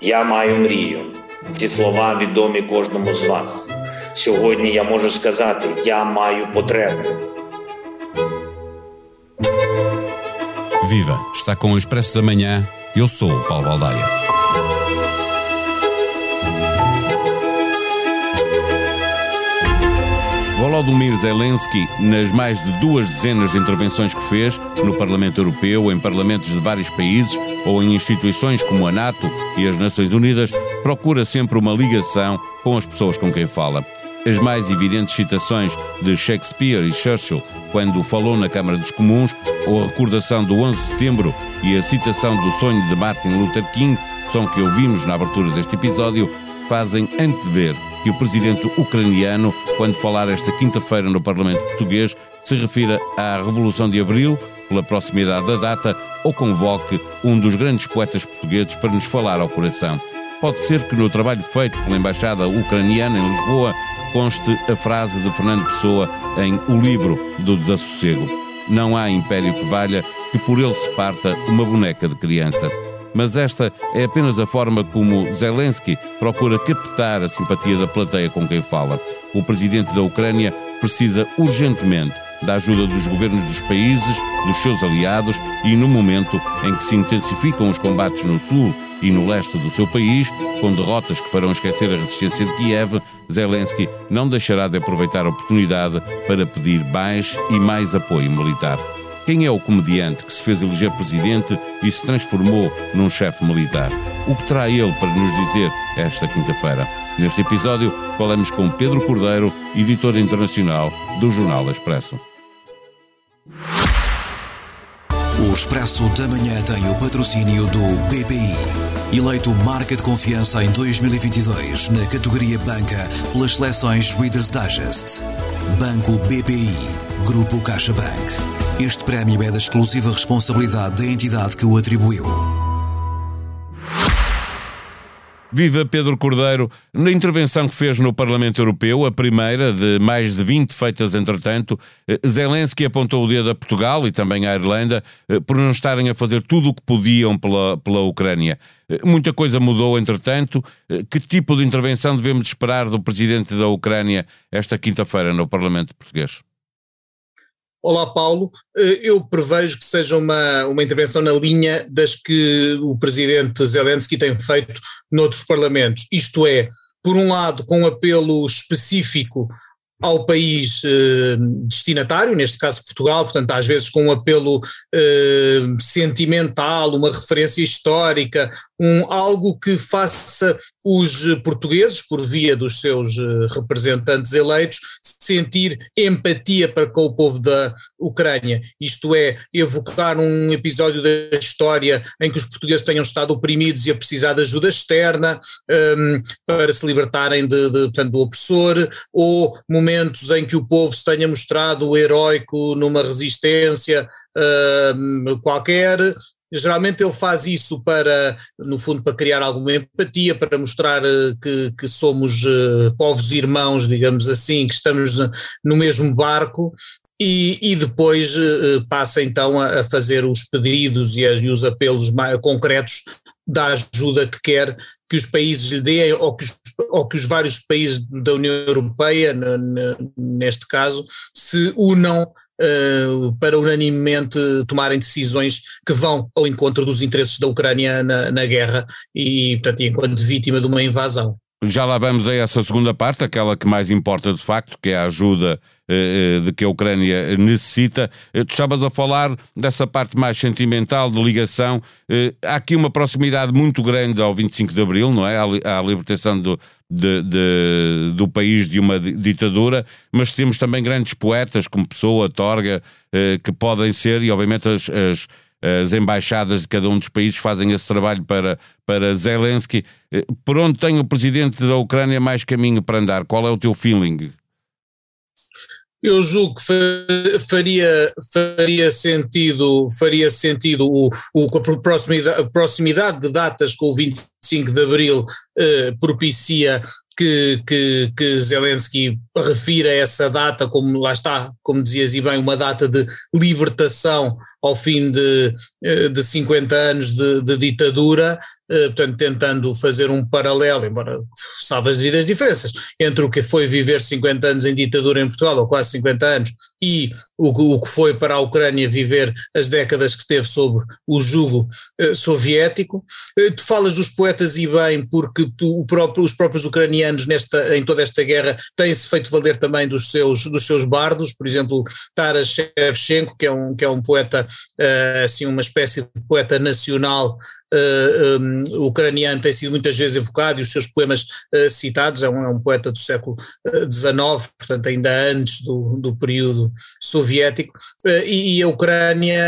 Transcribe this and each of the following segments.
Я маю мрію. Ці слова відомі кожному з вас. Сьогодні я можу сказати: я маю потребу. Viva! Está com o Expresso da Manhã. Eu sou o Paulo Baldaia. Volodymyr Zelensky, nas mais de duas dezenas de intervenções que fez no Parlamento Europeu, em parlamentos de vários países ou em instituições como a NATO e as Nações Unidas, procura sempre uma ligação com as pessoas com quem fala. As mais evidentes citações de Shakespeare e Churchill, quando falou na Câmara dos Comuns, ou a recordação do 11 de setembro e a citação do sonho de Martin Luther King, som que ouvimos na abertura deste episódio, fazem antever que o presidente ucraniano, quando falar esta quinta-feira no Parlamento Português, se refira à Revolução de Abril, pela proximidade da data, ou convoque um dos grandes poetas portugueses para nos falar ao coração. Pode ser que no trabalho feito pela Embaixada Ucraniana em Lisboa conste a frase de Fernando Pessoa em O Livro do Desassossego. Não há império que valha que por ele se parta uma boneca de criança mas esta é apenas a forma como Zelensky procura captar a simpatia da plateia com quem fala. O presidente da Ucrânia precisa urgentemente da ajuda dos governos dos países, dos seus aliados e no momento em que se intensificam os combates no sul e no leste do seu país, com derrotas que farão esquecer a resistência de Kiev, Zelensky não deixará de aproveitar a oportunidade para pedir mais e mais apoio militar. Quem é o comediante que se fez eleger presidente e se transformou num chefe militar? O que terá ele para nos dizer esta quinta-feira? Neste episódio, falamos com Pedro Cordeiro, editor internacional do Jornal Expresso. O Expresso da Manhã tem o patrocínio do BPI. Eleito marca de confiança em 2022 na categoria Banca pelas seleções Reader's Digest. Banco BPI. Grupo CaixaBank. Este prémio é da exclusiva responsabilidade da entidade que o atribuiu. Viva Pedro Cordeiro, na intervenção que fez no Parlamento Europeu, a primeira de mais de 20 feitas entretanto, eh, Zelensky apontou o dedo a Portugal e também à Irlanda eh, por não estarem a fazer tudo o que podiam pela, pela Ucrânia. Eh, muita coisa mudou entretanto. Que tipo de intervenção devemos esperar do presidente da Ucrânia esta quinta-feira no Parlamento Português? Olá, Paulo. Eh, eu prevejo que seja uma, uma intervenção na linha das que o presidente Zelensky tem feito noutros parlamentos. Isto é, por um lado, com um apelo específico ao país eh, destinatário, neste caso Portugal, portanto, às vezes com um apelo eh, sentimental, uma referência histórica, um, algo que faça os portugueses, por via dos seus eh, representantes eleitos, sentir empatia para com o povo da Ucrânia. Isto é, evocar um episódio da história em que os portugueses tenham estado oprimidos e a precisar de ajuda externa um, ehm, para se libertarem de, de, portanto, do opressor, ou momentos em que o povo se tenha mostrado heróico numa resistência um, ehm, qualquer, Geralmente ele faz isso para, no fundo, para criar alguma empatia, para mostrar eh, que, que somos uh, povos irmãos, digamos assim, que estamos no mesmo barco. E, e, depois uh, passa então a, a, fazer os pedidos e, as, e, os apelos mais concretos da ajuda que quer que os países lhe deem ou que os, ou que os vários países da União Europeia, neste caso, se unam uh, para unanimemente tomarem decisões que vão ao encontro dos interesses da Ucrânia na, na guerra e, portanto, enquanto vítima de uma invasão. Já lá vamos a essa segunda parte, aquela que mais importa de facto, que é a ajuda eh, de que a Ucrânia necessita. Eh, tu estavas a falar dessa parte mais sentimental, de ligação. Há aqui uma proximidade muito grande ao 25 de Abril, não é? À libertação do, de, de, do país de uma ditadura, mas temos também grandes poetas como Pessoa, Torga, eh, que podem ser, e obviamente as, as, as, embaixadas de cada um dos países fazem esse trabalho para, para Zelensky. Eh, por onde tem o presidente da Ucrânia mais caminho para andar? Qual é o teu feeling? Eu julgo que faria, faria sentido, faria sentido o, o, a, proximidade, a proximidade de datas com o 25 de Abril eh, propicia que, que, que Zelensky refira essa data como, lá está, como dizias e bem, uma data de libertação ao fim de, eh, de 50 anos de, de ditadura, portanto, tentando fazer um paralelo, embora salve as devidas diferenças, entre o que foi viver 50 anos em ditadura em Portugal, ou quase 50 anos, e o, o que foi para a Ucrânia viver as décadas que teve sob o jugo eh, soviético. Eh, tu falas dos poetas e bem, porque tu, próprio, os próprios ucranianos nesta, em toda esta guerra têm-se feito valer também dos seus, dos seus bardos, por exemplo, Taras Shevchenko, que é um, que é um poeta, eh, assim, uma espécie de poeta nacional uh, um, ucraniano tem sido muitas vezes evocado e os seus poemas uh, citados, é um, é um, poeta do século XIX, portanto ainda antes do, do período soviético, e, e, a Ucrânia,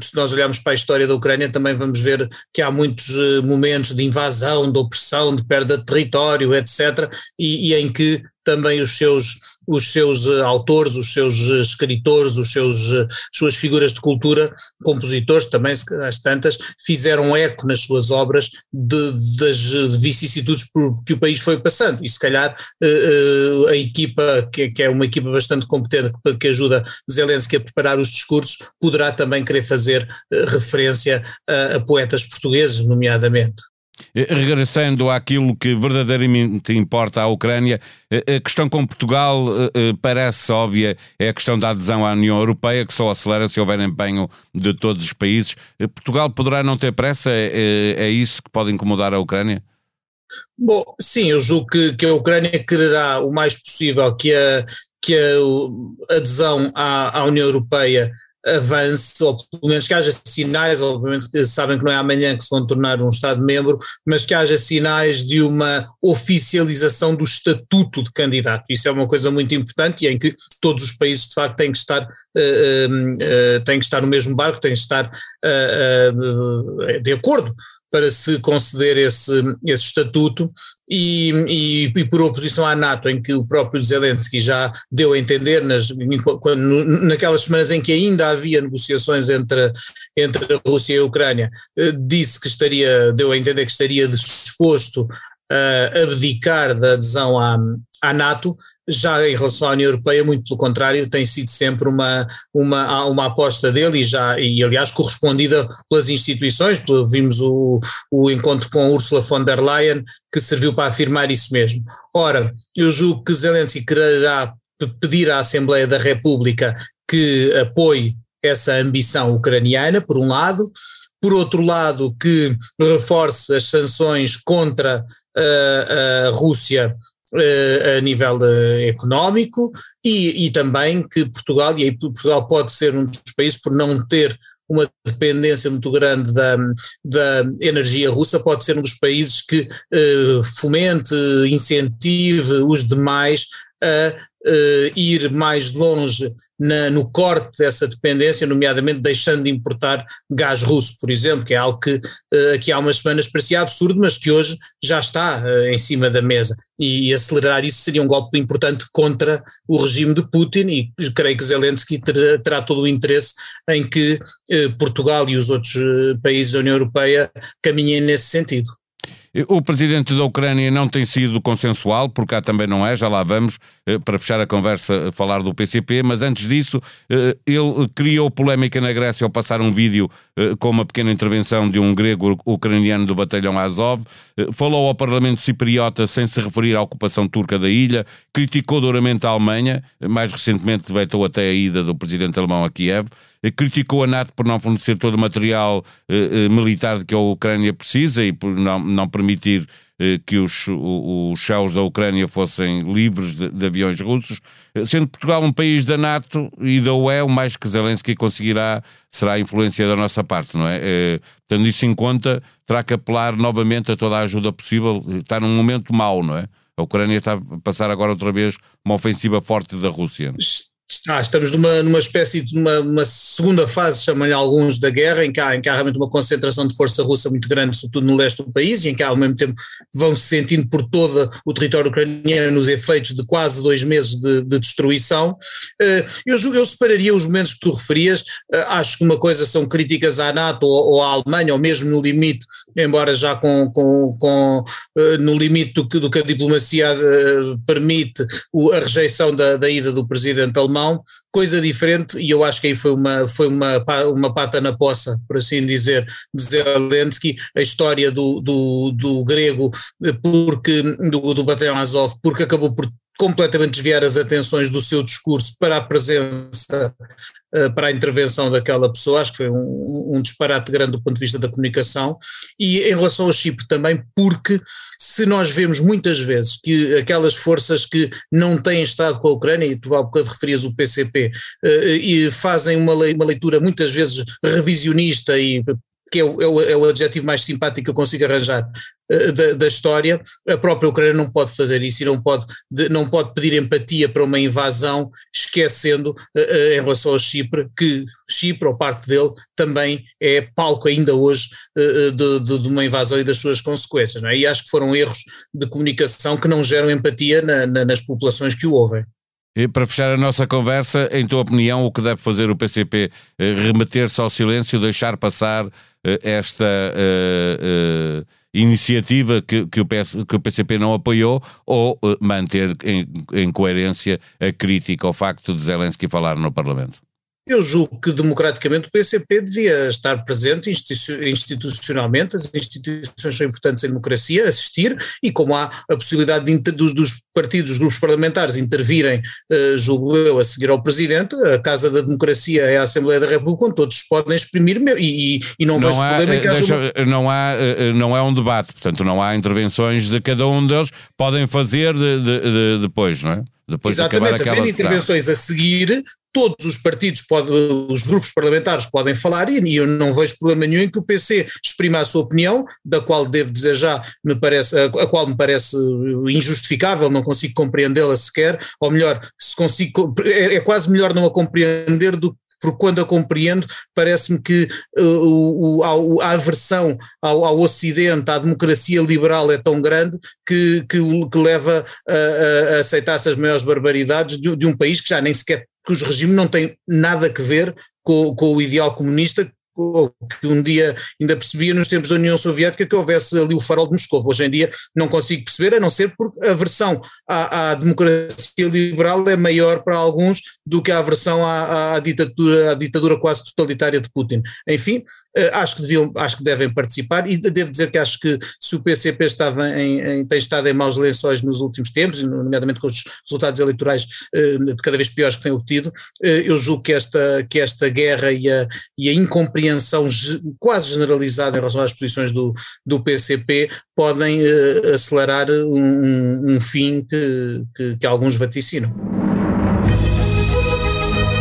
se nós olharmos para a história da Ucrânia também vamos ver que há muitos momentos de invasão, de opressão, de perda de território, etc., e, e em que também os seus os seus uh, autores, os seus uh, escritores, os seus uh, suas figuras de cultura, compositores também, as tantas, fizeram eco nas suas obras de, das vicissitudes que o país foi passando e se calhar a equipa, que, que, é uma equipa bastante competente que ajuda Zelensky a preparar os discursos, poderá também querer fazer referência a, a poetas portugueses, nomeadamente. Eh, regressando àquilo que verdadeiramente importa à Ucrânia, eh, a questão com Portugal eh, parece óbvia, é a questão da adesão à União Europeia, que só acelera se houver empenho de todos os países. Portugal poderá não ter pressa? É, é isso que pode incomodar a Ucrânia? Bom, sim, eu julgo que, que a Ucrânia quererá o mais possível que a, que a adesão à, à União Europeia avance, ou pelo menos que haja sinais, obviamente sabem que não é amanhã que se vão tornar um Estado-membro, mas que haja sinais de uma oficialização do estatuto de candidato. Isso é uma coisa muito importante e em que todos os países de facto têm que estar, uh, uh, têm que estar no mesmo barco, têm que estar uh, de acordo para se conceder esse, esse estatuto e, e, e, por oposição à NATO, em que o próprio Zelensky já deu a entender, nas, naquelas semanas em que ainda havia negociações entre, entre a Rússia e a Ucrânia, eh, disse que estaria, deu a entender que estaria disposto a abdicar da adesão à, à NATO, já em relação à União Europeia, muito pelo contrário, tem sido sempre uma, uma, uma aposta dele e já, e aliás correspondida pelas instituições, vimos o, o encontro com Ursula von der Leyen, que serviu para afirmar isso mesmo. Ora, eu julgo que Zelensky quererá pedir à Assembleia da República que apoie essa ambição ucraniana, por um lado, por outro lado, que reforce as sanções contra a, a Rússia a nível económico e, e, também que Portugal, e aí Portugal pode ser um dos países por não ter uma dependência muito grande da, da energia russa, pode ser um dos países que eh, fomente, incentive os demais a uh, ir mais longe na, no corte dessa dependência, nomeadamente deixando de importar gás russo, por exemplo, que é algo que uh, aqui há umas semanas parecia absurdo, mas que hoje já está uh, em cima da mesa. E, e, acelerar isso seria um golpe importante contra o regime de Putin e creio que Zelensky terá, terá todo o interesse em que Portugal e os outros países da União Europeia caminhem nesse sentido. O presidente da Ucrânia não tem sido consensual, por cá também não é, já lá vamos, eh, para fechar a conversa, falar do PCP, mas antes disso, eh, ele criou polémica na Grécia ao passar um vídeo eh, com uma pequena intervenção de um grego ucraniano do batalhão Azov, falou ao Parlamento cipriota sem se referir à ocupação turca da ilha, criticou duramente a Alemanha, mais recentemente vetou até a ida do presidente alemão a Kiev, criticou a NATO por não fornecer todo o material eh, eh, militar que a Ucrânia precisa e por não, não permitir eh, que os, os céus da Ucrânia fossem livres de, de, aviões russos. Sendo Portugal um país da NATO e da UE, o mais que Zelensky conseguirá será a influência da nossa parte, não é? Tendo isso em conta, terá que apelar novamente a toda a ajuda possível. Está num momento mau, não é? A Ucrânia está a passar agora outra vez uma ofensiva forte da Rússia. Está, estamos numa, numa espécie de uma, uma segunda fase, chamam-lhe alguns, da guerra, em que, há, em que há realmente uma concentração de força russa muito grande, sobretudo no leste do país, e em que ao mesmo tempo vão se sentindo por todo o território ucraniano os efeitos de quase dois meses de, de destruição. Eh, eu, eu separaria os momentos que tu referias, eh, acho que uma coisa são críticas à NATO ou, ou à Alemanha, ou mesmo no limite, embora já com, com, com eh, no limite do que, do que a diplomacia permite, a rejeição da, da ida do presidente alemão, coisa diferente, e eu acho que aí foi uma, foi uma, uma pata na poça, por assim dizer, de Zelensky, a história do, do, do grego, porque, do, do batalhão Azov, porque acabou por completamente desviar as atenções do seu discurso para a presença, para a intervenção daquela pessoa, acho que foi um, um, disparate grande do ponto de vista da comunicação, e em relação ao Chipre também, porque se nós vemos muitas vezes que aquelas forças que não têm estado com a Ucrânia, e tu há bocado referias o PCP, eh, e fazem uma, uma leitura muitas vezes revisionista e que é o, é, o, é adjetivo mais simpático que eu consigo arranjar da, da, história, a própria Ucrânia não pode fazer isso e não pode, de, não pode pedir empatia para uma invasão, esquecendo uh, uh, em relação ao Chipre, que Chipre, ou parte dele, também é palco ainda hoje de, de, de, uma invasão e das suas consequências. É? E acho que foram erros de comunicação que não geram empatia na, na, nas populações que o ouvem. E para fechar a nossa conversa, em tua opinião, o que deve fazer o PCP? Remeter-se ao silêncio, deixar passar eh, esta uh, uh, iniciativa que, que, o PS, que o PCP não apoiou ou manter em, em coerência a crítica ao facto de Zelensky falar no Parlamento? Eu julgo que democraticamente o PCP devia estar presente institucionalmente, as instituições são importantes em democracia, assistir, e como há a possibilidade de, dos, dos, partidos, dos grupos parlamentares intervirem, uh, julgo eu, a seguir ao Presidente, a Casa da Democracia é a Assembleia da República, onde todos podem exprimir, e, e, e não, não vejo há, problema em que deixa, haja... não, há, eh, não é um debate, portanto não há intervenções de cada um deles, podem fazer de, de, depois, não é? Depois Exatamente, de havendo intervenções a seguir, todos os partidos, pode, os grupos parlamentares podem falar e eu não vejo problema nenhum em que o PC exprima a sua opinião, da qual devo dizer já, me parece, a, qual me parece injustificável, não consigo compreendê-la sequer, ou melhor, se consigo, é, é quase melhor não a compreender do porque quando a compreendo parece-me que uh, o, a, a, aversão ao, ao, Ocidente, à democracia liberal é tão grande que, que, que leva a, a, aceitar essas maiores barbaridades de, de, um país que já nem sequer os regimes não têm nada a ver com, com o ideal comunista que um dia ainda percebia nos tempos da União Soviética que houvesse ali o farol de Moscou. Hoje em dia não consigo perceber, a não ser porque a aversão à, à democracia liberal é maior para alguns do que a aversão à, à, ditadura, à ditadura quase totalitária de Putin. Enfim, acho que deviam, acho que devem participar e devo dizer que acho que se o PCP estava em, em, tem estado em maus lençóis nos últimos tempos, nomeadamente com os resultados eleitorais eh, cada vez piores que tem obtido, eh, eu julgo que esta, que esta guerra e a, e a incompreensão quase generalizada em relação às posições do, do PCP podem acelerar um, um fim que, que, que alguns vaticinam.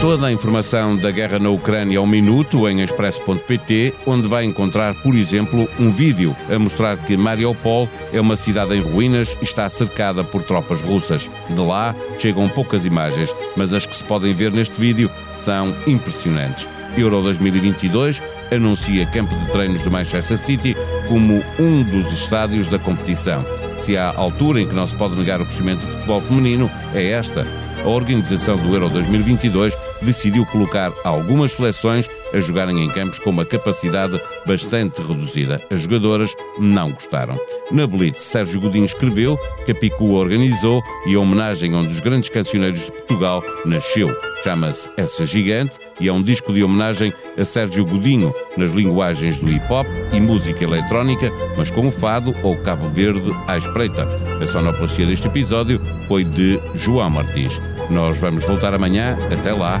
Toda a informação da guerra na Ucrânia ao minuto em expresso.pt, onde vai encontrar, por exemplo, um vídeo a mostrar que Mariupol é uma cidade em ruínas e está cercada por tropas russas. De lá chegam poucas imagens, mas as que se podem ver neste vídeo são impressionantes. Euro 2022 anuncia campo de treinos de Manchester City como um dos estádios da competição. Se há altura em que não se pode negar o crescimento do futebol feminino, é esta. A organização do Euro 2022 decidiu colocar algumas seleções a jogarem em campos com uma capacidade bastante reduzida. As jogadoras não gostaram. Na Blitz, Sérgio Godinho escreveu que a Picu organizou e a homenagem a um dos grandes cancioneiros de Portugal nasceu. Chama-se Essa Gigante e é um disco de homenagem a Sérgio Godinho nas linguagens do hip hop e música eletrónica, mas com o fado ou Cabo Verde à espreita. A sonoplastia deste episódio foi de João Martins. Nós vamos voltar amanhã. Até lá,